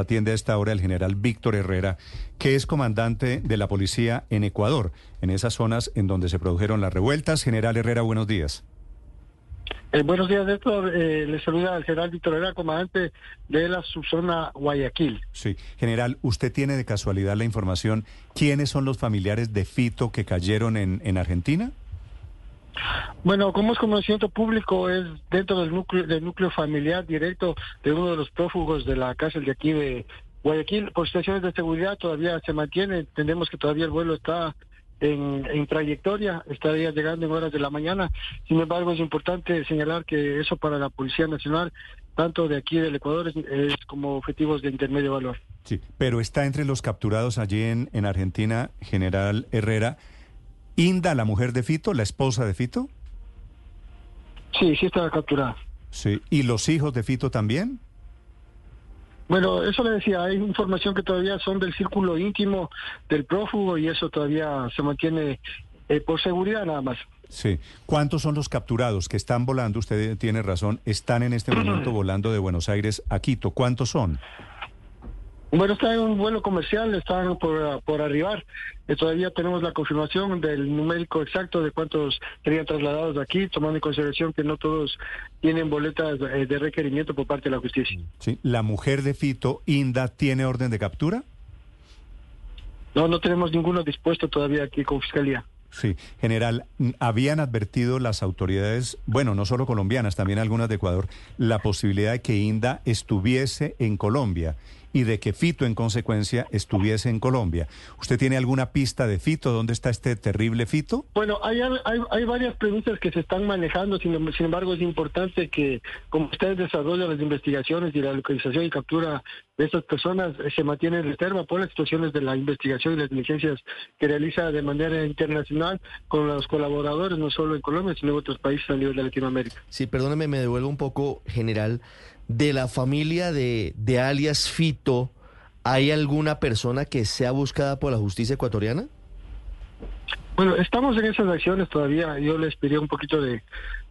Atiende a esta hora el general Víctor Herrera, que es comandante de la policía en Ecuador, en esas zonas en donde se produjeron las revueltas. General Herrera, buenos días. Eh, buenos días, Néstor. Eh, le saluda al general Víctor Herrera, comandante de la subzona Guayaquil. Sí, general, ¿usted tiene de casualidad la información quiénes son los familiares de Fito que cayeron en, en Argentina? Bueno, como es conocimiento público, es dentro del núcleo, del núcleo familiar directo de uno de los prófugos de la cárcel de aquí de Guayaquil. Por situaciones de seguridad todavía se mantiene. Entendemos que todavía el vuelo está en, trayectoria, estaría llegando en horas de la mañana. Sin embargo, es importante señalar que eso para la Policía Nacional, tanto de aquí del Ecuador, es, como objetivos de intermedio valor. Sí, pero está entre los capturados allí en Argentina, General Herrera. Inda, la mujer de Fito, la esposa de Fito. Sí, sí estaba capturada. Sí, ¿y los hijos de Fito también? Bueno, eso le decía, hay información que todavía son del círculo íntimo del prófugo y eso todavía se mantiene eh, por seguridad nada más. Sí. ¿Cuántos son los capturados que están volando? Usted tiene razón, están en este momento volando de Buenos Aires a Quito. ¿Cuántos son? Bueno, está en un vuelo comercial, están por, por arribar. Eh, todavía tenemos la confirmación del numérico exacto de cuántos serían trasladados de aquí, tomando en consideración que no todos tienen boletas eh, de requerimiento por parte de la justicia. Sí. ¿La mujer de Fito, Inda, tiene orden de captura? No, no tenemos ninguno dispuesto todavía aquí con fiscalía. Sí, general, habían advertido las autoridades, bueno, no solo colombianas, también algunas de Ecuador, la posibilidad de que Inda estuviese en Colombia y de que Fito, en consecuencia, estuviese en Colombia. ¿Usted tiene alguna pista de Fito? ¿Dónde está este terrible Fito? Bueno, hay, hay, hay varias preguntas que se están manejando, sin, sin, embargo, es importante que, como ustedes desarrollan las investigaciones y la localización y captura de estas personas, se mantiene en reserva por las situaciones de la investigación y las diligencias que realiza de manera internacional con los colaboradores, no solo en Colombia, sino en otros países a nivel de Latinoamérica. Sí, perdóneme, me devuelvo un poco, general de la familia de, de alias Fito, ¿hay alguna persona que sea buscada por la justicia ecuatoriana? Bueno, estamos en esas acciones todavía. Yo les pediría un poquito de,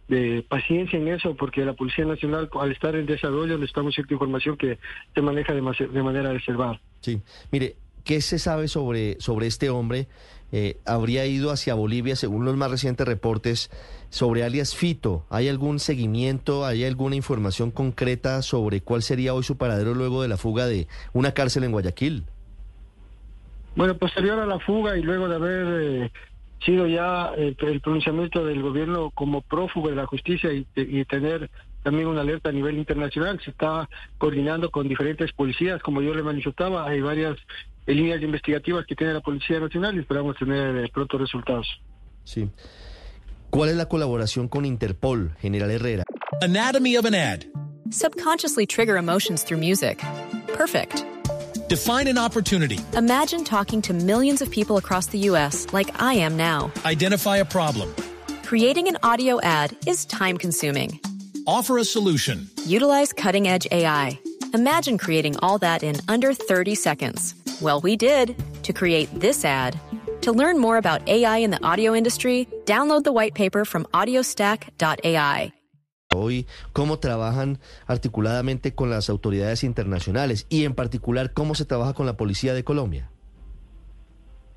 de, paciencia en eso, porque la Policía Nacional, al estar en desarrollo, necesitamos cierta información que se maneja de, de manera reservada. Sí, mire, ¿qué se sabe sobre, sobre este hombre? Eh, habría ido hacia Bolivia, según los más recientes reportes, sobre alias Fito. ¿Hay algún seguimiento, hay alguna información concreta sobre cuál sería hoy su paradero luego de la fuga de una cárcel en Guayaquil? Bueno, posterior a la fuga y luego de haber eh, sido ya eh, el pronunciamiento del gobierno como prófugo de la justicia y, y tener también una alerta a nivel internacional. Se está coordinando con diferentes policías, como yo le manifestaba, hay varias líneas investigativas que tiene la Policía Nacional y esperamos tener eh, pronto resultados. Sí. ¿Cuál es la colaboración con Interpol, General Herrera? Anatomy of an ad. Subconsciously trigger emotions through music. Perfect. Define an opportunity. Imagine talking to millions of people across the U.S. like I am now. Identify a problem. Creating an audio ad is time consuming. Offer a solution. Utilize cutting edge AI. Imagine creating all that in under 30 seconds. Well, we did to create this ad. To learn more about AI in the audio industry, download the white paper from audiostack.ai. Hoy, ¿cómo trabajan articuladamente con las autoridades internacionales y en particular cómo se trabaja con la Policía de Colombia?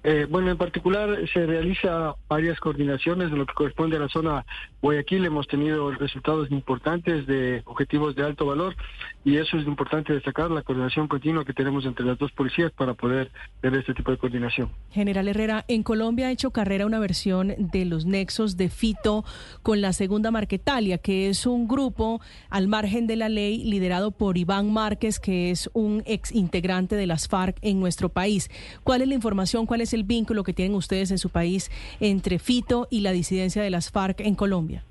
Eh, bueno, en particular se realiza varias coordinaciones de lo que corresponde a la zona Guayaquil. Hemos tenido resultados importantes de objetivos de alto valor y eso es importante destacar, la coordinación continua que tenemos entre las dos policías para poder ver este tipo de coordinación. General Herrera, en Colombia ha hecho carrera una versión de los nexos de Fito con la segunda Marquetalia, que es un grupo al margen de la ley liderado por Iván Márquez, que es un ex integrante de las FARC en nuestro país. ¿Cuál es la información? ¿Cuál es el vínculo que tienen ustedes en su país entre Fito y la disidencia de las FARC en Colombia?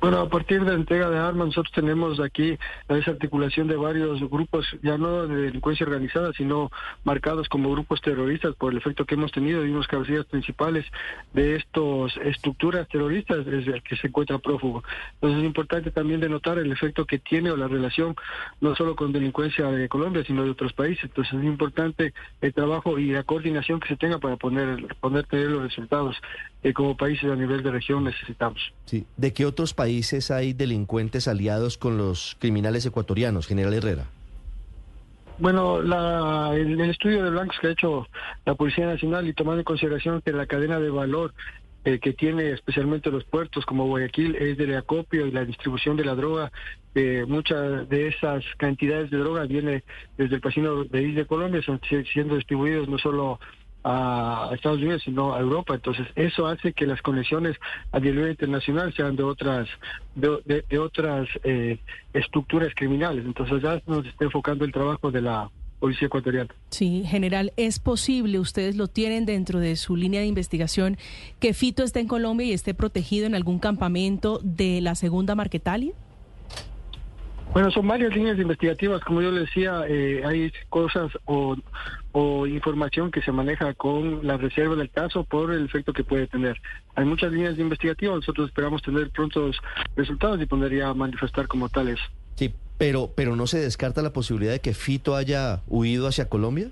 Bueno, a partir de la entrega de armas, nosotros tenemos aquí la desarticulación de varios grupos, ya no de delincuencia organizada, sino marcados como grupos terroristas por el efecto que hemos tenido y unos cabecillas principales de estas estructuras terroristas es el que se encuentra prófugo. Entonces es importante también denotar el efecto que tiene o la relación no solo con delincuencia de Colombia, sino de otros países. Entonces es importante el trabajo y la coordinación que se tenga para poner, poder tener los resultados que como países a nivel de región necesitamos. Sí. ¿De qué otros países? Países hay delincuentes aliados con los criminales ecuatorianos, general Herrera? Bueno, la, el, estudio de blancos que ha hecho la Policía Nacional y tomando en consideración que la cadena de valor eh, que tiene especialmente los puertos como Guayaquil es del acopio y la distribución de la droga, eh, muchas de esas cantidades de droga viene desde el pasino de Isla de Colombia, son siendo distribuidos no solo a Estados Unidos, sino a Europa. Entonces, eso hace que las conexiones a nivel internacional sean de otras de, otras eh, estructuras criminales. Entonces, ya nos está enfocando el trabajo de la Policía Ecuatoriana. Sí, general, ¿es posible, ustedes lo tienen dentro de su línea de investigación, que Fito esté en Colombia y esté protegido en algún campamento de la segunda Marquetalia? Bueno, son varias líneas investigativas, como yo le decía, eh, hay cosas o, información que se maneja con la reserva del caso por el efecto que puede tener. Hay muchas líneas investigativas, nosotros esperamos tener prontos resultados y podría manifestar como tales. Sí, pero, pero no se descarta la posibilidad de que Fito haya huido hacia Colombia.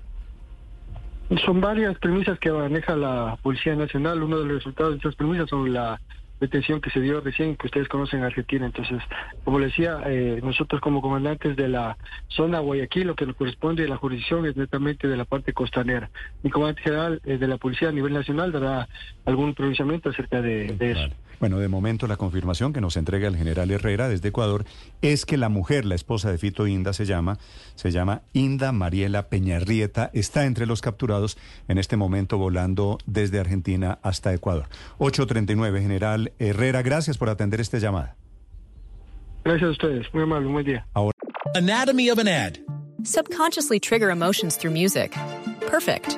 Son varias premisas que maneja la Policía Nacional. Uno de los resultados de esas premisas son la detención que se dio recién, que ustedes conocen en Argentina. Entonces, como le decía, eh, nosotros como comandantes de la zona Guayaquil, lo que nos corresponde a la jurisdicción es netamente de la parte costanera. Mi comandante general de la Policía a nivel nacional dará algún pronunciamiento acerca de, eso. Bueno, de momento la confirmación que nos entrega el general Herrera desde Ecuador es que la mujer, la esposa de Fito Inda, se llama, se llama Inda Mariela Peñarrieta, está entre los capturados en este momento volando desde Argentina hasta Ecuador. 839, general Herrera, gracias por atender esta llamada. Gracias a ustedes, muy amable, buen día. Ahora. Anatomy of an ad. Subconsciously trigger emotions through music. Perfect.